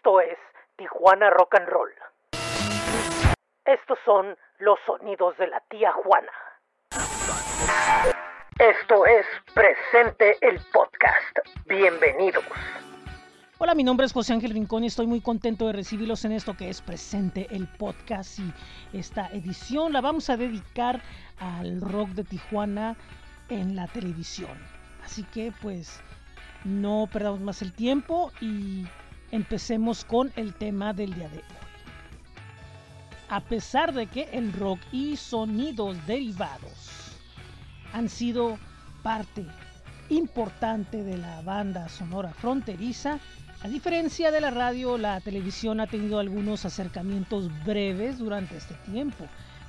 Esto es Tijuana Rock and Roll. Estos son los sonidos de la tía Juana. Esto es Presente el Podcast. Bienvenidos. Hola, mi nombre es José Ángel Rincón y estoy muy contento de recibirlos en esto que es Presente el Podcast y esta edición la vamos a dedicar al rock de Tijuana en la televisión. Así que pues no perdamos más el tiempo y empecemos con el tema del día de hoy. A pesar de que el rock y sonidos derivados han sido parte importante de la banda sonora fronteriza, a diferencia de la radio, la televisión ha tenido algunos acercamientos breves durante este tiempo,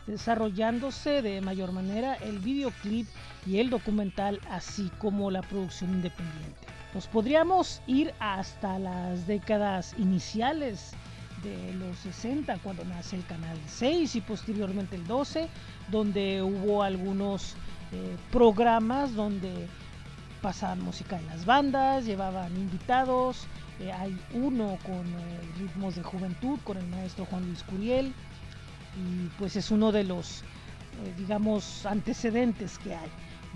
desarrollándose de mayor manera el videoclip y el documental, así como la producción independiente. Nos podríamos ir hasta las décadas iniciales de los 60, cuando nace el canal 6 y posteriormente el 12, donde hubo algunos eh, programas donde pasaban música en las bandas, llevaban invitados. Eh, hay uno con eh, ritmos de juventud, con el maestro Juan Luis Curiel. Y pues es uno de los, digamos, antecedentes que hay.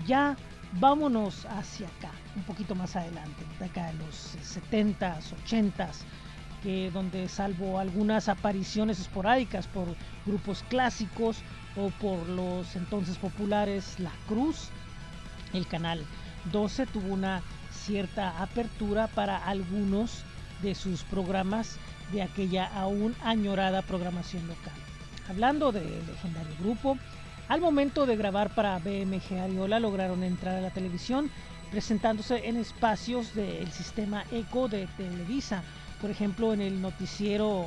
Ya vámonos hacia acá, un poquito más adelante, de acá en los 70s, 80s, que donde salvo algunas apariciones esporádicas por grupos clásicos o por los entonces populares La Cruz, el canal 12 tuvo una cierta apertura para algunos de sus programas de aquella aún añorada programación local. Hablando de legendario grupo, al momento de grabar para BMG Ariola lograron entrar a la televisión presentándose en espacios del sistema ECO de Televisa, por ejemplo en el noticiero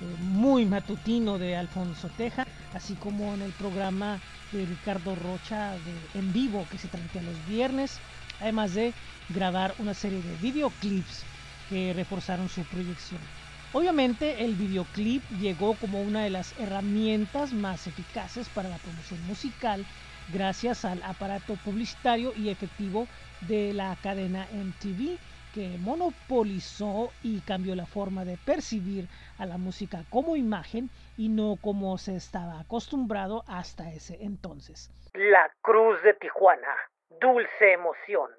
eh, muy matutino de Alfonso Teja, así como en el programa de Ricardo Rocha de En Vivo que se transmitía los viernes, además de grabar una serie de videoclips que reforzaron su proyección. Obviamente el videoclip llegó como una de las herramientas más eficaces para la promoción musical gracias al aparato publicitario y efectivo de la cadena MTV que monopolizó y cambió la forma de percibir a la música como imagen y no como se estaba acostumbrado hasta ese entonces. La Cruz de Tijuana, dulce emoción.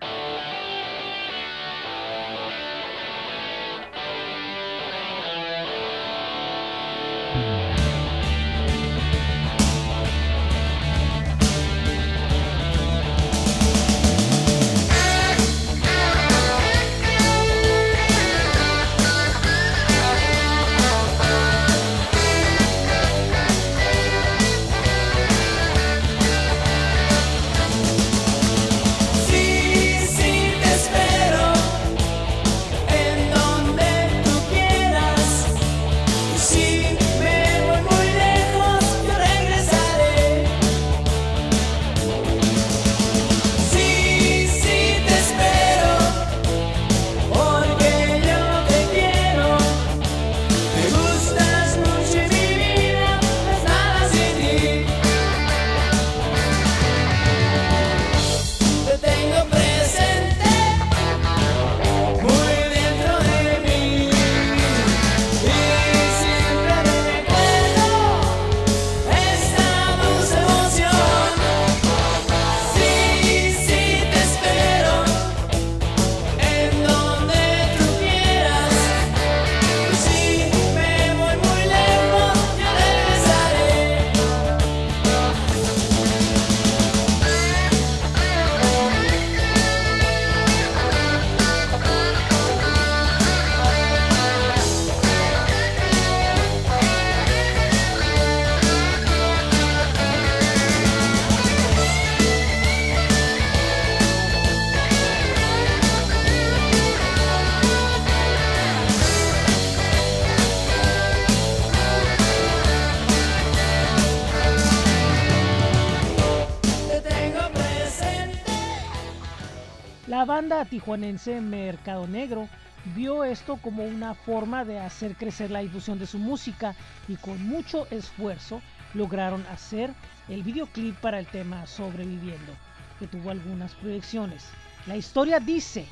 Banda tijuanense Mercado Negro vio esto como una forma de hacer crecer la difusión de su música y con mucho esfuerzo lograron hacer el videoclip para el tema Sobreviviendo, que tuvo algunas proyecciones. La historia dice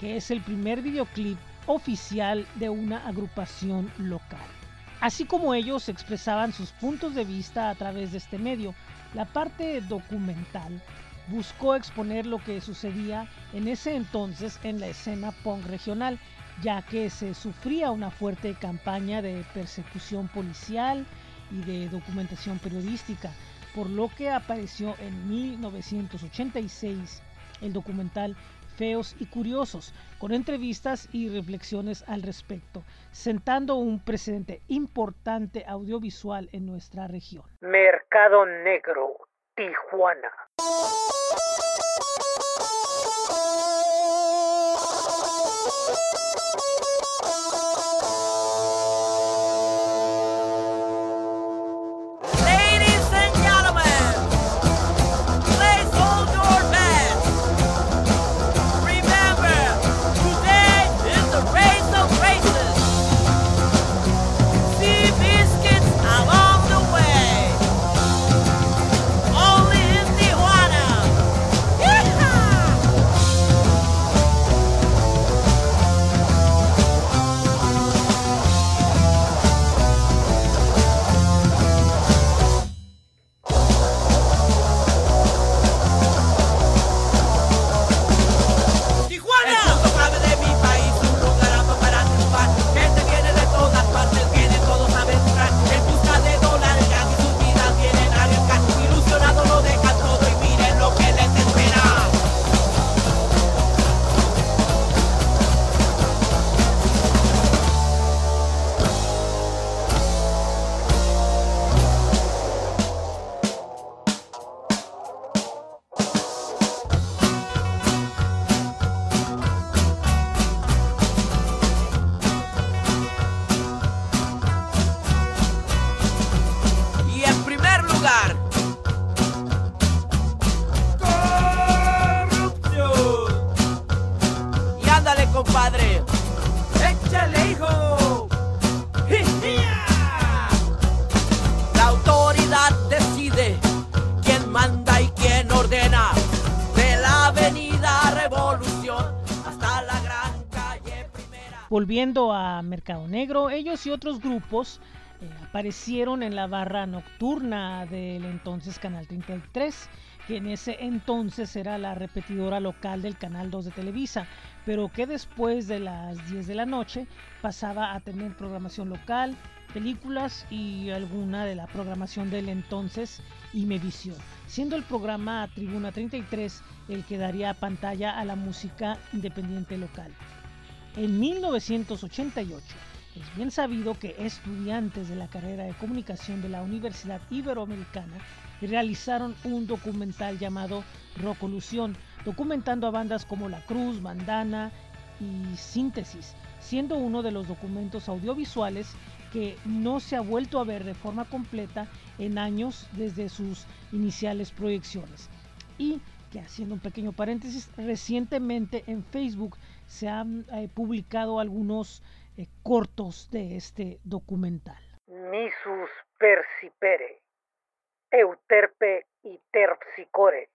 que es el primer videoclip oficial de una agrupación local. Así como ellos expresaban sus puntos de vista a través de este medio, la parte documental buscó exponer lo que sucedía en ese entonces en la escena punk regional, ya que se sufría una fuerte campaña de persecución policial y de documentación periodística, por lo que apareció en 1986 el documental Feos y Curiosos, con entrevistas y reflexiones al respecto, sentando un precedente importante audiovisual en nuestra región. Mercado Negro, Tijuana. Volviendo a Mercado Negro, ellos y otros grupos eh, aparecieron en la barra nocturna del entonces Canal 33, que en ese entonces era la repetidora local del Canal 2 de Televisa, pero que después de las 10 de la noche pasaba a tener programación local, películas y alguna de la programación del entonces Imevisión, siendo el programa Tribuna 33 el que daría pantalla a la música independiente local. En 1988 es bien sabido que estudiantes de la carrera de comunicación de la Universidad Iberoamericana realizaron un documental llamado Rocolución, documentando a bandas como La Cruz, Bandana y Síntesis, siendo uno de los documentos audiovisuales que no se ha vuelto a ver de forma completa en años desde sus iniciales proyecciones. Y que haciendo un pequeño paréntesis, recientemente en Facebook se han eh, publicado algunos eh, cortos de este documental. Misus persipere, euterpe y terpsicore.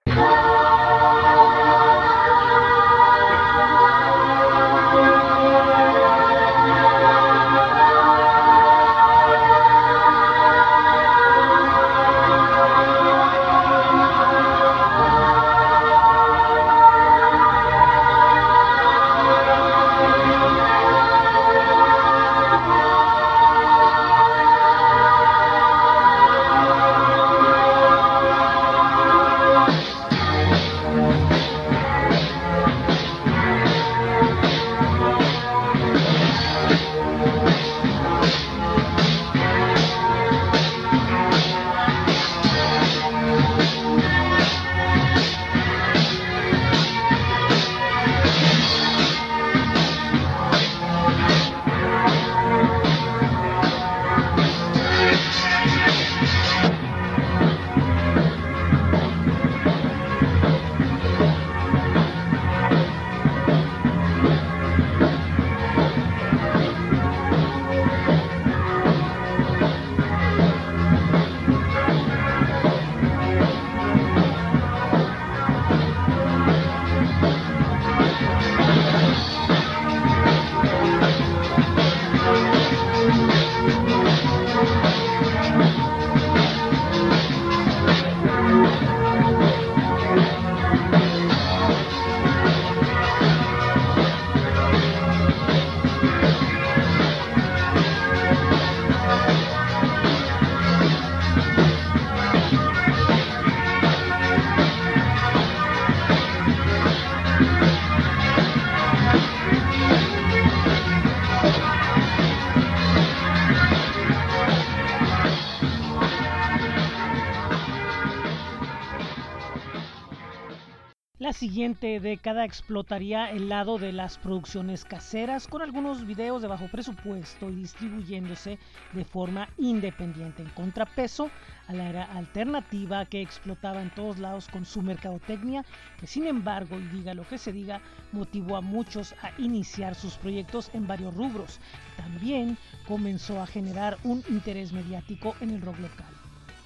Siguiente década explotaría el lado de las producciones caseras con algunos videos de bajo presupuesto y distribuyéndose de forma independiente en contrapeso a la era alternativa que explotaba en todos lados con su mercadotecnia que sin embargo, y diga lo que se diga, motivó a muchos a iniciar sus proyectos en varios rubros. También comenzó a generar un interés mediático en el rock local.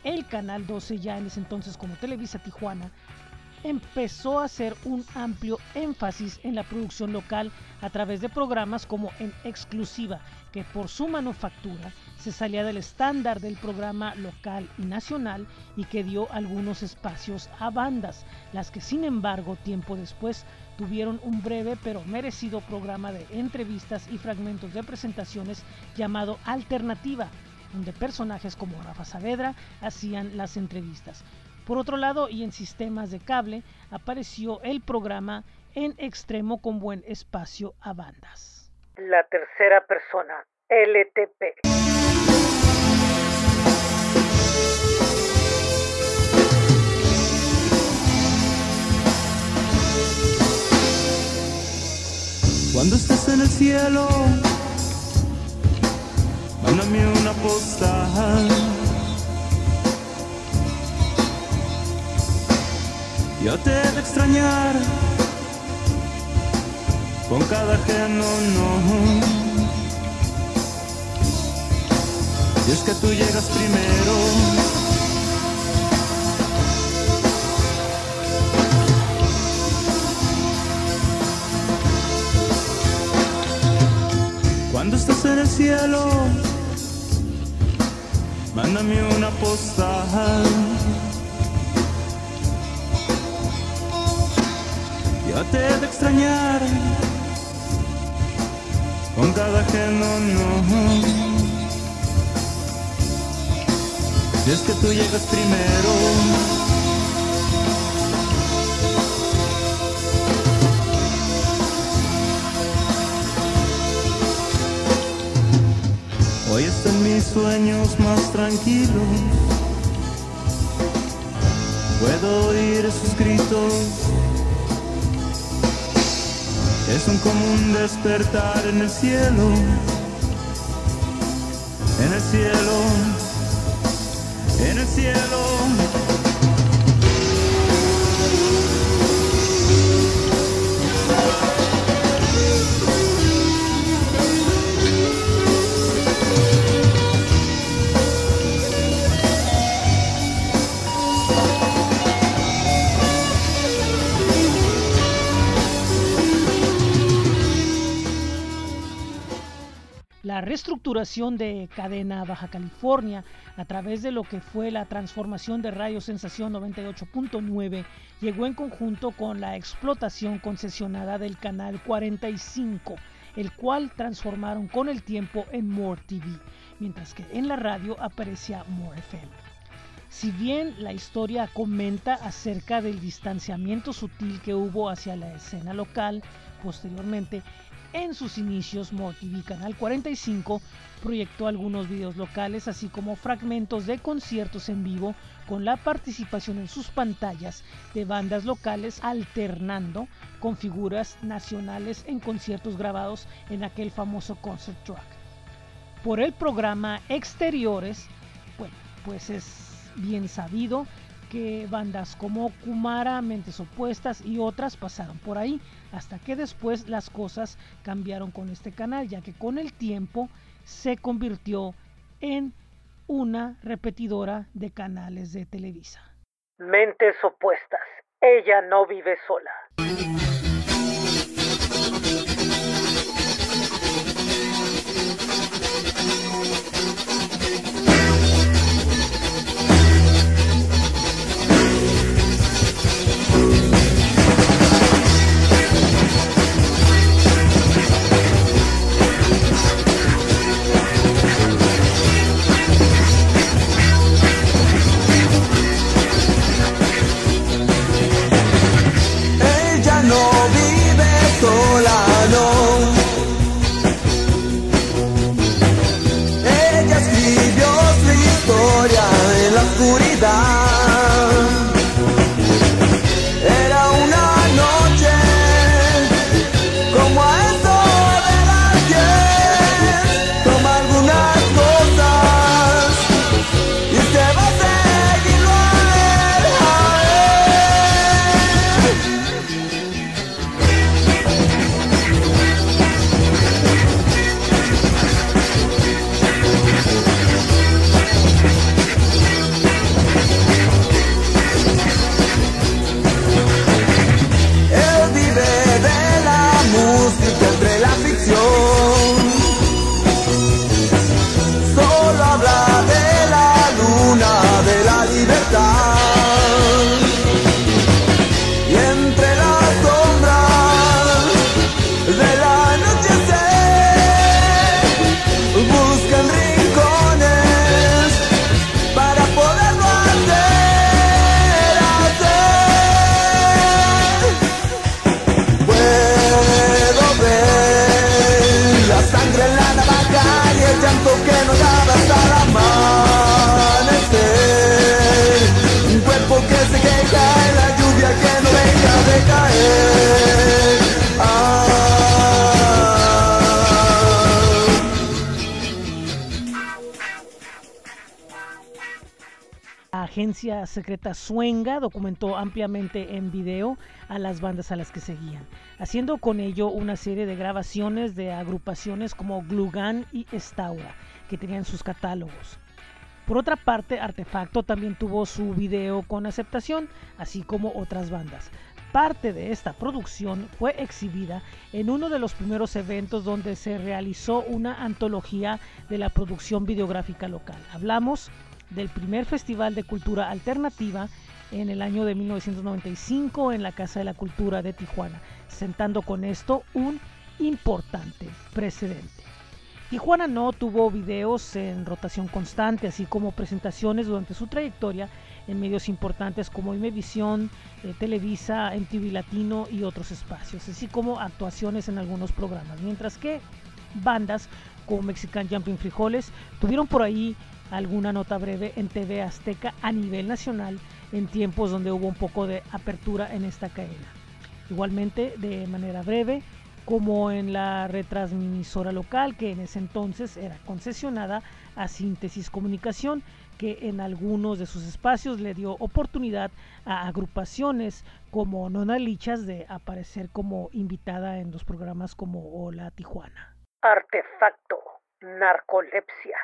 El Canal 12 ya en ese entonces como Televisa Tijuana empezó a hacer un amplio énfasis en la producción local a través de programas como En Exclusiva, que por su manufactura se salía del estándar del programa local y nacional y que dio algunos espacios a bandas, las que sin embargo tiempo después tuvieron un breve pero merecido programa de entrevistas y fragmentos de presentaciones llamado Alternativa, donde personajes como Rafa Saavedra hacían las entrevistas. Por otro lado, y en sistemas de cable, apareció el programa En Extremo con buen espacio a bandas. La tercera persona, LTP. Cuando estés en el cielo, mándame una postal Yo te de extrañar con cada ajeno no. Y es que tú llegas primero. Cuando estás en el cielo, mándame una postal. Te de extrañar con cada ajeno no. Si es que tú llegas primero. Hoy están mis sueños más tranquilos. Puedo oír sus gritos es un común despertar en el cielo, en el cielo, en el cielo. Reestructuración de cadena Baja California a través de lo que fue la transformación de Radio Sensación 98.9 llegó en conjunto con la explotación concesionada del canal 45, el cual transformaron con el tiempo en More TV, mientras que en la radio aparecía More FM. Si bien la historia comenta acerca del distanciamiento sutil que hubo hacia la escena local, posteriormente en sus inicios, MoTV Canal 45 proyectó algunos videos locales, así como fragmentos de conciertos en vivo con la participación en sus pantallas de bandas locales alternando con figuras nacionales en conciertos grabados en aquel famoso concert track. Por el programa Exteriores, bueno, pues es bien sabido que bandas como Kumara, Mentes Opuestas y otras pasaron por ahí, hasta que después las cosas cambiaron con este canal, ya que con el tiempo se convirtió en una repetidora de canales de Televisa. Mentes Opuestas, ella no vive sola. Agencia secreta Suenga documentó ampliamente en video a las bandas a las que seguían, haciendo con ello una serie de grabaciones de agrupaciones como Glugan y Estaura, que tenían sus catálogos. Por otra parte, Artefacto también tuvo su video con aceptación, así como otras bandas. Parte de esta producción fue exhibida en uno de los primeros eventos donde se realizó una antología de la producción videográfica local. Hablamos del primer Festival de Cultura Alternativa en el año de 1995 en la Casa de la Cultura de Tijuana, sentando con esto un importante precedente. Tijuana no tuvo videos en rotación constante, así como presentaciones durante su trayectoria en medios importantes como Imevisión, eh, Televisa, MTV Latino y otros espacios, así como actuaciones en algunos programas, mientras que bandas como Mexican Jumping Frijoles tuvieron por ahí alguna nota breve en TV Azteca a nivel nacional en tiempos donde hubo un poco de apertura en esta cadena. Igualmente, de manera breve, como en la retransmisora local que en ese entonces era concesionada a Síntesis Comunicación, que en algunos de sus espacios le dio oportunidad a agrupaciones como Nona Lichas de aparecer como invitada en los programas como Hola Tijuana. Artefacto, narcolepsia.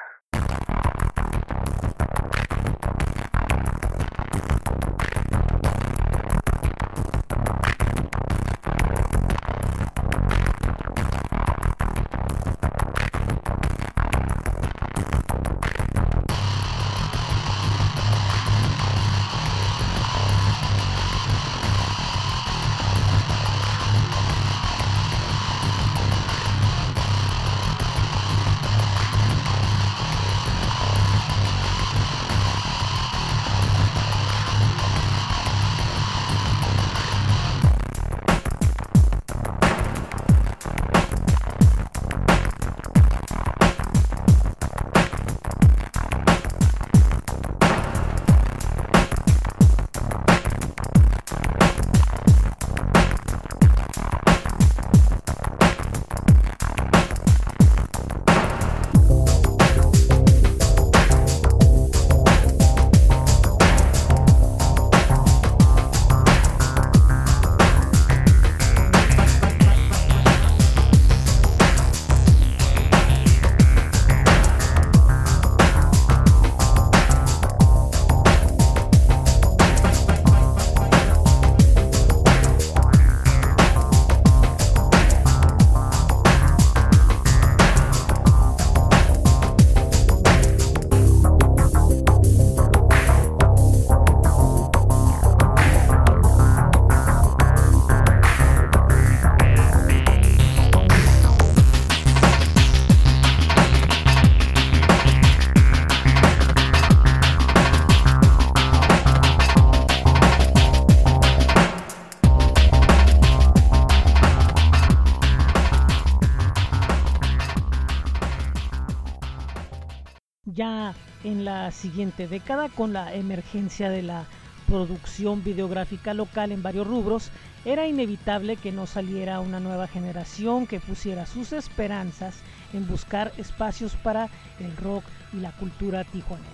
Siguiente década con la emergencia de la producción videográfica local en varios rubros, era inevitable que no saliera una nueva generación que pusiera sus esperanzas en buscar espacios para el rock y la cultura tijuanense.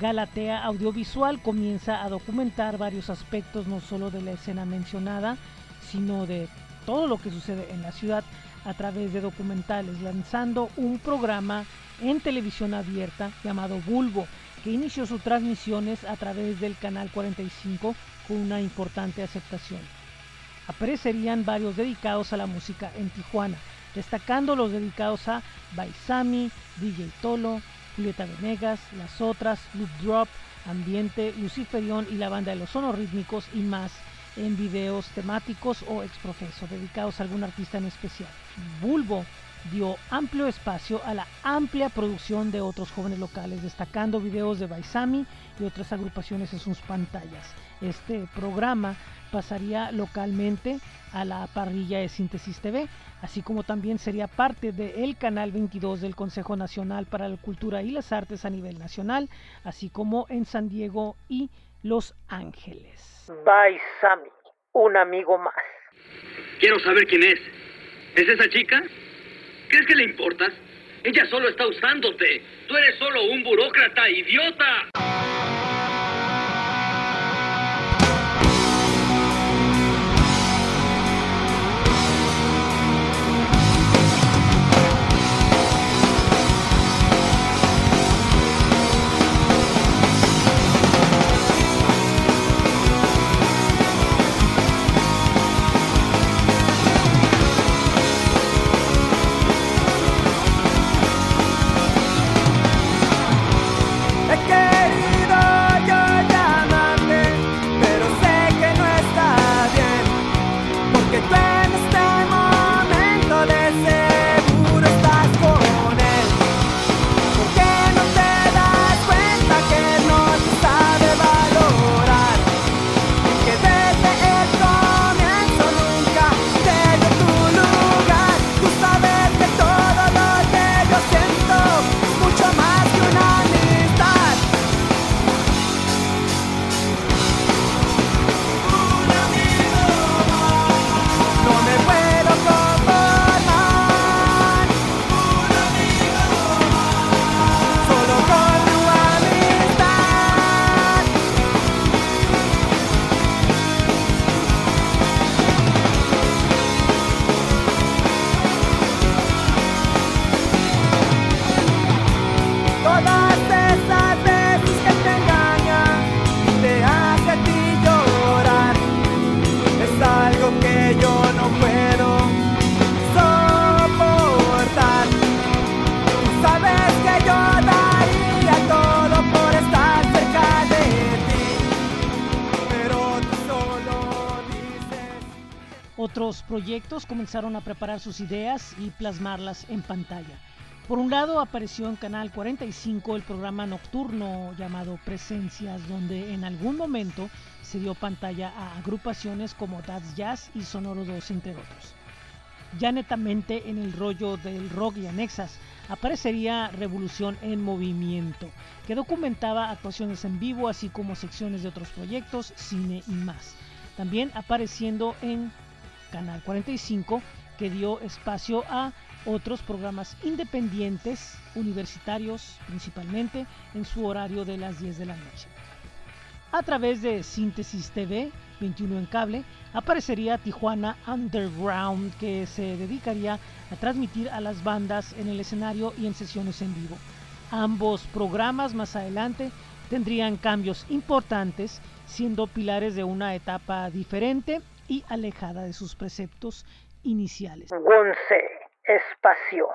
Galatea Audiovisual comienza a documentar varios aspectos no solo de la escena mencionada, sino de todo lo que sucede en la ciudad a través de documentales, lanzando un programa en televisión abierta llamado Bulbo, que inició sus transmisiones a través del canal 45 con una importante aceptación. Aparecerían varios dedicados a la música en Tijuana, destacando los dedicados a Baisami, DJ Tolo, Julieta Venegas, Las Otras, Loop Drop, Ambiente, Luciferión y la banda de los sonos rítmicos y más en videos temáticos o exprofeso dedicados a algún artista en especial. Bulbo dio amplio espacio a la amplia producción de otros jóvenes locales, destacando videos de Baisami y otras agrupaciones en sus pantallas. Este programa pasaría localmente a la parrilla de Síntesis TV, así como también sería parte del canal 22 del Consejo Nacional para la Cultura y las Artes a nivel nacional, así como en San Diego y Los Ángeles. Baisami, un amigo más. Quiero saber quién es. ¿Es esa chica? ¿Crees que le importas? Ella solo está usándote. Tú eres solo un burócrata idiota. Proyectos comenzaron a preparar sus ideas y plasmarlas en pantalla. Por un lado apareció en Canal 45 el programa nocturno llamado Presencias, donde en algún momento se dio pantalla a agrupaciones como Dad's Jazz y Sonoro 2, entre otros. Ya netamente en el rollo del rock y anexas aparecería Revolución en Movimiento, que documentaba actuaciones en vivo así como secciones de otros proyectos, cine y más. También apareciendo en Canal 45, que dio espacio a otros programas independientes, universitarios principalmente, en su horario de las 10 de la noche. A través de Síntesis TV, 21 en cable, aparecería Tijuana Underground, que se dedicaría a transmitir a las bandas en el escenario y en sesiones en vivo. Ambos programas más adelante tendrían cambios importantes, siendo pilares de una etapa diferente y alejada de sus preceptos iniciales. Gonce, espacio.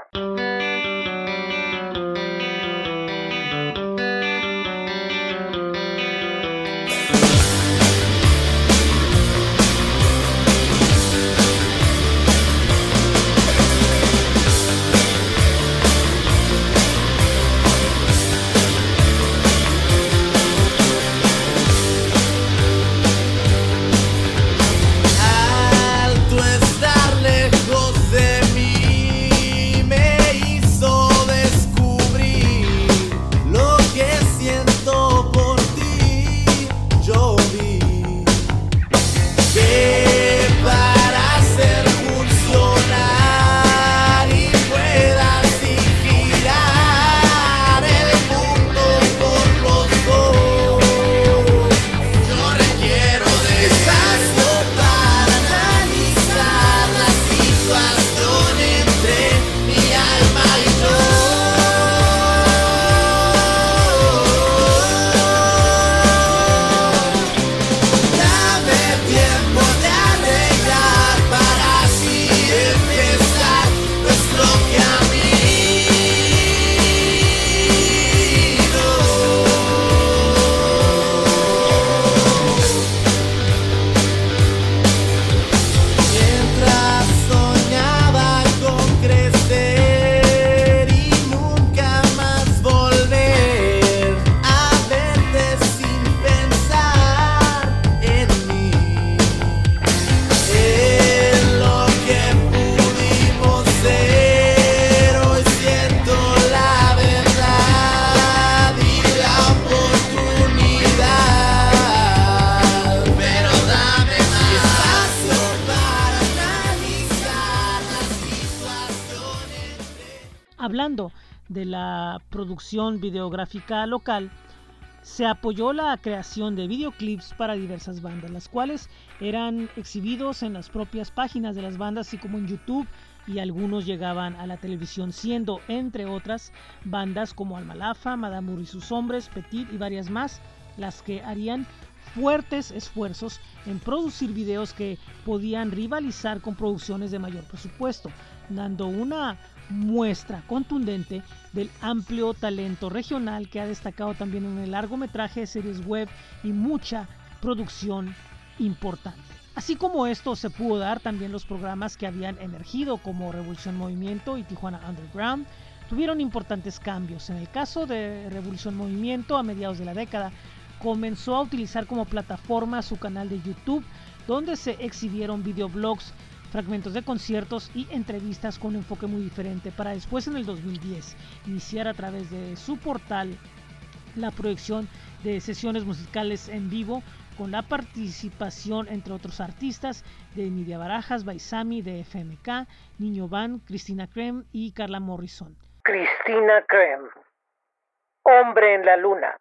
Local, se apoyó la creación de videoclips para diversas bandas, las cuales eran exhibidos en las propias páginas de las bandas, así como en YouTube, y algunos llegaban a la televisión, siendo entre otras bandas como Almalafa, Madame y sus hombres, Petit y varias más, las que harían fuertes esfuerzos en producir videos que podían rivalizar con producciones de mayor presupuesto, dando una muestra contundente del amplio talento regional que ha destacado también en el largometraje, series web y mucha producción importante. Así como esto se pudo dar también los programas que habían emergido como Revolución Movimiento y Tijuana Underground tuvieron importantes cambios. En el caso de Revolución Movimiento a mediados de la década comenzó a utilizar como plataforma su canal de YouTube donde se exhibieron videoblogs, fragmentos de conciertos y entrevistas con un enfoque muy diferente para después en el 2010 iniciar a través de su portal la proyección de sesiones musicales en vivo con la participación entre otros artistas de Nidia Barajas, Baisami de FMK, Niño Van, Cristina Krem y Carla Morrison. Cristina Krem. Hombre en la luna.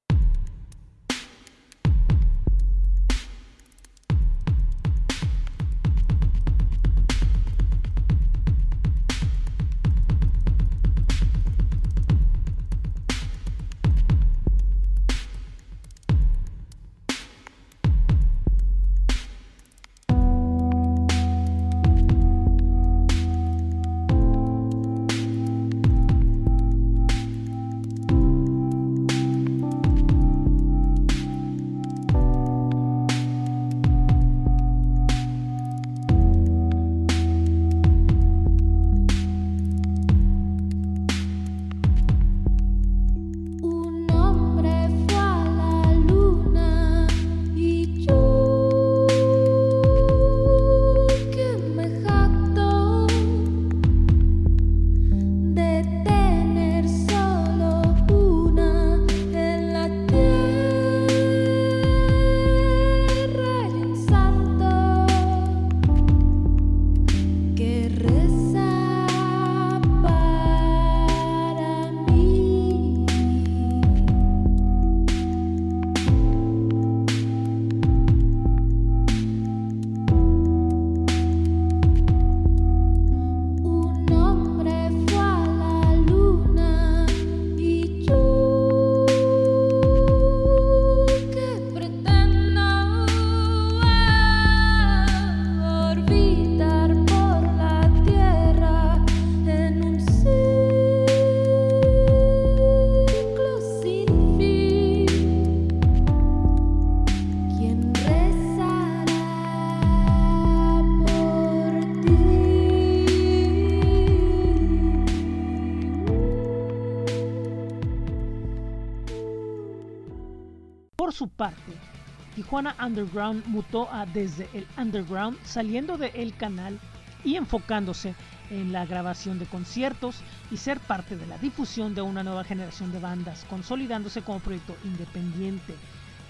Tijuana Underground mutó a Desde el Underground, saliendo de El Canal y enfocándose en la grabación de conciertos y ser parte de la difusión de una nueva generación de bandas, consolidándose como proyecto independiente,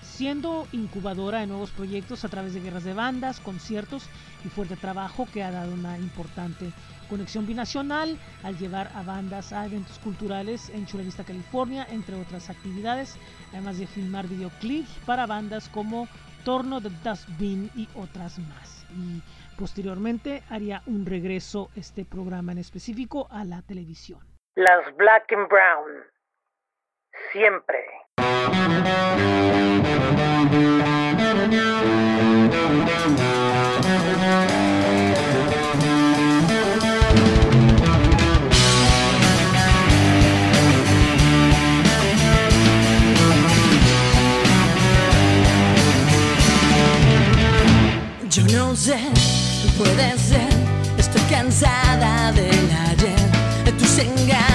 siendo incubadora de nuevos proyectos a través de guerras de bandas, conciertos y fuerte trabajo que ha dado una importante conexión binacional al llevar a bandas a eventos culturales en Chula Vista, California, entre otras actividades, además de filmar videoclips para bandas como Torno de Dustbin y otras más. Y posteriormente haría un regreso este programa en específico a la televisión. Las Black and Brown. Siempre. Puede ser, estoy cansada del ayer, de tus engaños,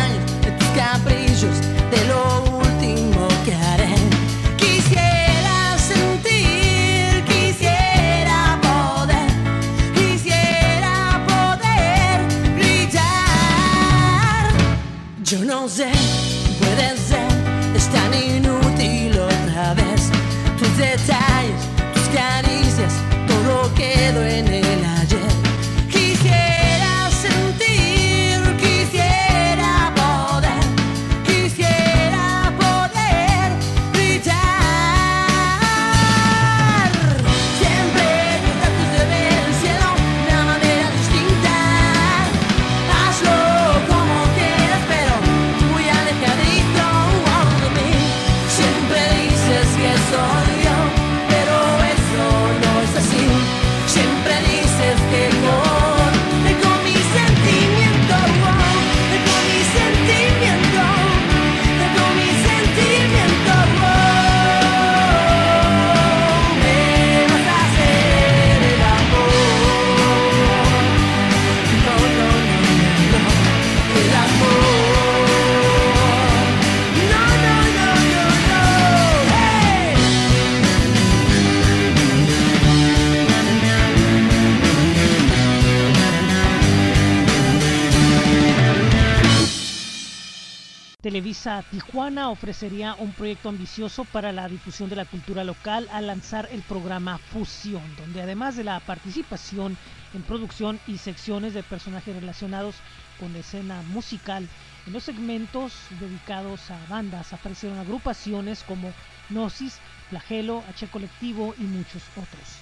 Tijuana ofrecería un proyecto ambicioso para la difusión de la cultura local al lanzar el programa Fusión, donde además de la participación en producción y secciones de personajes relacionados con la escena musical, en los segmentos dedicados a bandas aparecieron agrupaciones como Gnosis, Flagelo, H Colectivo y muchos otros.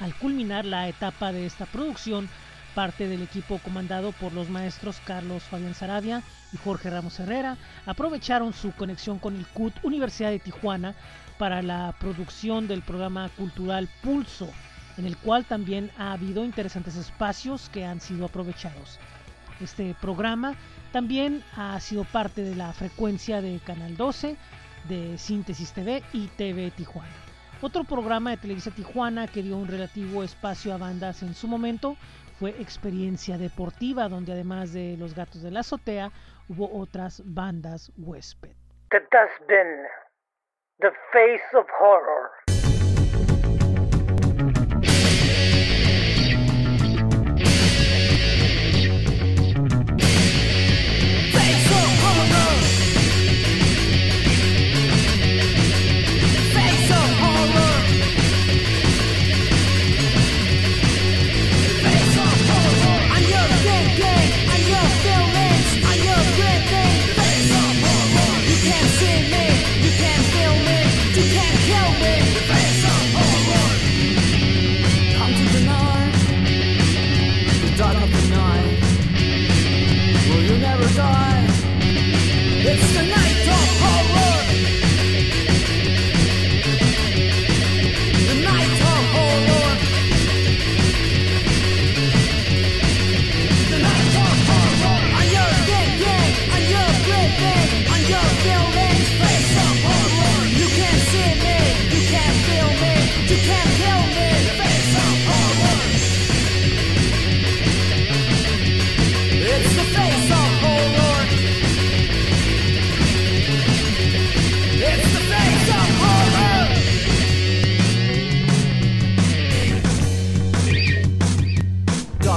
Al culminar la etapa de esta producción, parte del equipo comandado por los maestros Carlos Fabián Sarabia y Jorge Ramos Herrera aprovecharon su conexión con el CUT Universidad de Tijuana para la producción del programa cultural Pulso, en el cual también ha habido interesantes espacios que han sido aprovechados. Este programa también ha sido parte de la frecuencia de Canal 12, de Síntesis TV y TV Tijuana. Otro programa de Televisa Tijuana que dio un relativo espacio a bandas en su momento fue Experiencia Deportiva, donde además de Los Gatos de la Azotea hubo otras bandas huésped. The Dustbin. The Face of Horror.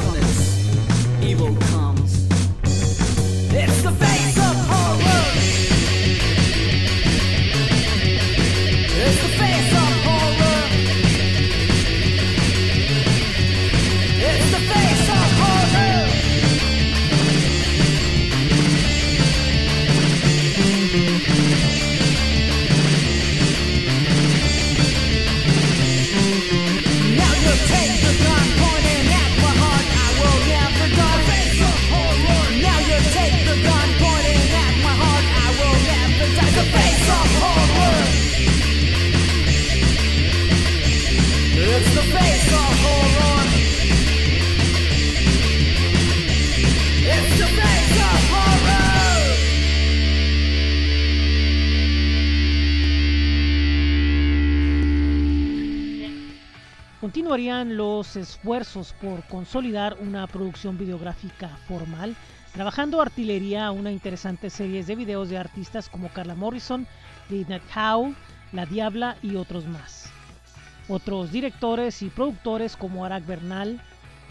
darkness. Los esfuerzos por consolidar una producción videográfica formal, trabajando artillería a una interesante serie de videos de artistas como Carla Morrison, Lynette Howe, La Diabla y otros más. Otros directores y productores como Arak Bernal,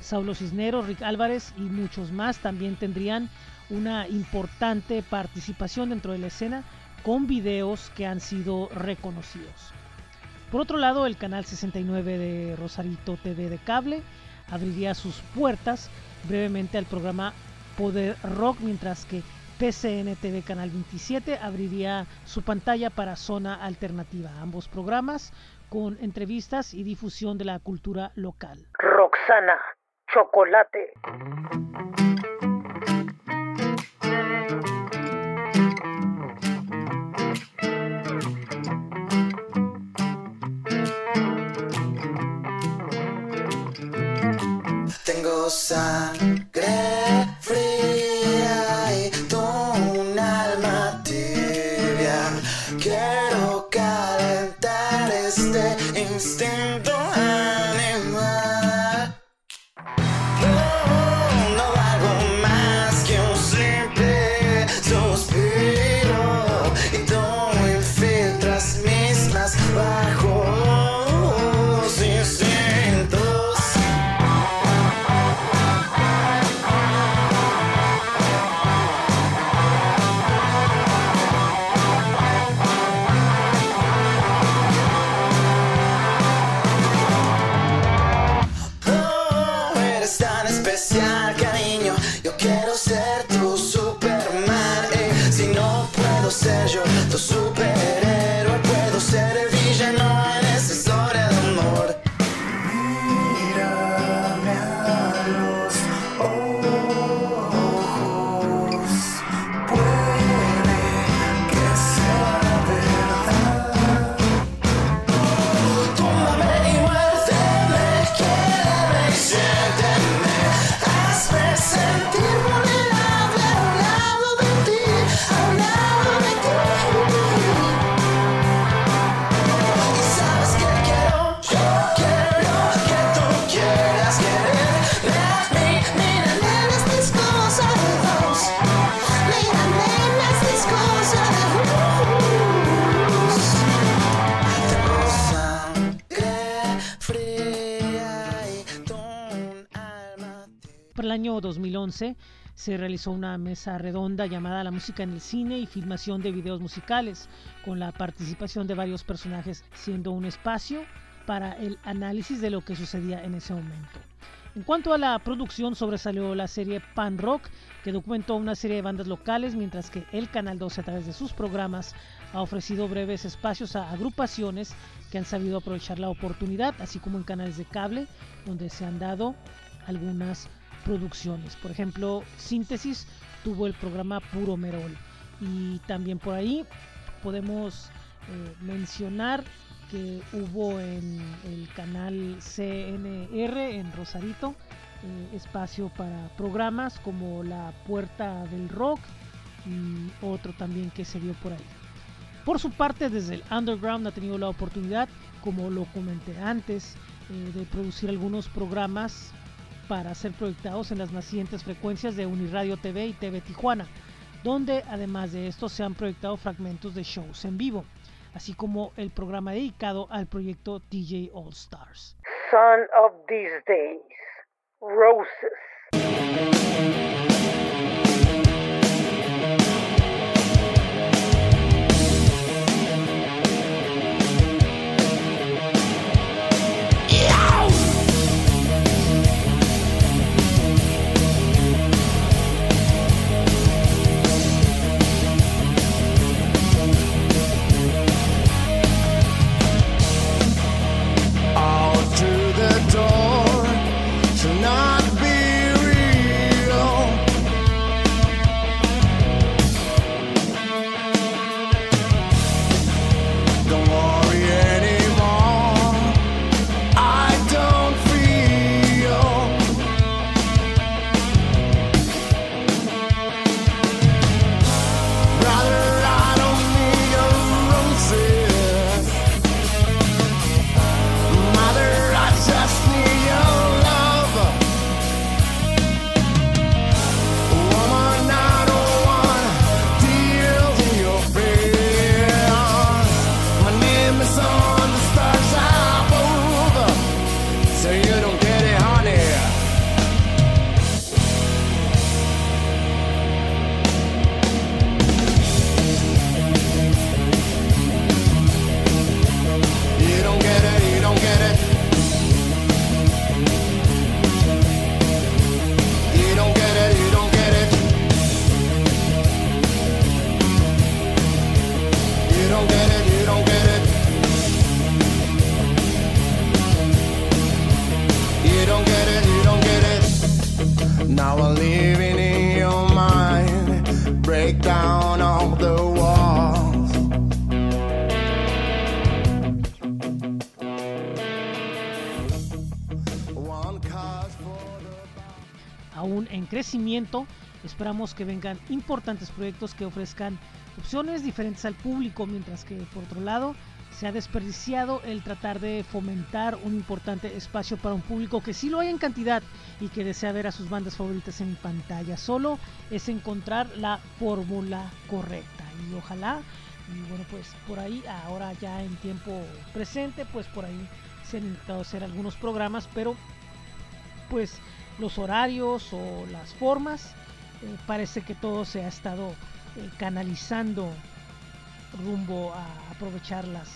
Saulo Cisneros, Rick Álvarez y muchos más también tendrían una importante participación dentro de la escena con videos que han sido reconocidos. Por otro lado, el canal 69 de Rosarito TV de cable abriría sus puertas brevemente al programa Poder Rock, mientras que PCN TV Canal 27 abriría su pantalla para Zona Alternativa. Ambos programas con entrevistas y difusión de la cultura local. Roxana, chocolate. Sangre se 2011 se realizó una mesa redonda llamada La música en el cine y filmación de videos musicales, con la participación de varios personajes, siendo un espacio para el análisis de lo que sucedía en ese momento. En cuanto a la producción, sobresalió la serie Pan Rock, que documentó una serie de bandas locales, mientras que el Canal 12 a través de sus programas ha ofrecido breves espacios a agrupaciones que han sabido aprovechar la oportunidad, así como en canales de cable, donde se han dado algunas producciones. Por ejemplo, Síntesis tuvo el programa Puro Merol. Y también por ahí podemos eh, mencionar que hubo en el canal CNR en Rosarito eh, espacio para programas como La Puerta del Rock y otro también que se dio por ahí. Por su parte, desde el underground ha tenido la oportunidad, como lo comenté antes, eh, de producir algunos programas para ser proyectados en las nacientes frecuencias de Uniradio TV y TV Tijuana, donde además de esto se han proyectado fragmentos de shows en vivo, así como el programa dedicado al proyecto DJ All Stars. Son of these days. Roses. The aún en crecimiento. Esperamos que vengan importantes proyectos que ofrezcan opciones diferentes al público, mientras que por otro lado se ha desperdiciado el tratar de fomentar un importante espacio para un público que sí lo hay en cantidad y que desea ver a sus bandas favoritas en pantalla. Solo es encontrar la fórmula correcta y ojalá, y bueno pues por ahí ahora ya en tiempo presente, pues por ahí se han intentado hacer algunos programas, pero pues los horarios o las formas, eh, parece que todo se ha estado eh, canalizando rumbo a aprovechar las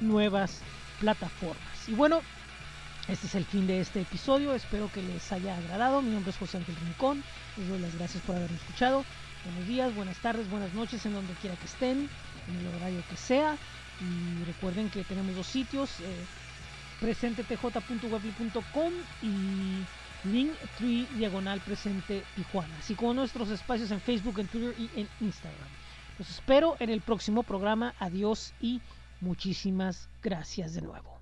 nuevas plataformas. Y bueno, este es el fin de este episodio. Espero que les haya agradado. Mi nombre es José Ángel Rincón. Les doy las gracias por haberme escuchado. Buenos días, buenas tardes, buenas noches en donde quiera que estén, en el horario que sea. Y recuerden que tenemos dos sitios. Eh, presentetj.webly.com y Linktree diagonal presente Tijuana, así como nuestros espacios en Facebook, en Twitter y en Instagram. Los espero en el próximo programa. Adiós y muchísimas gracias de nuevo.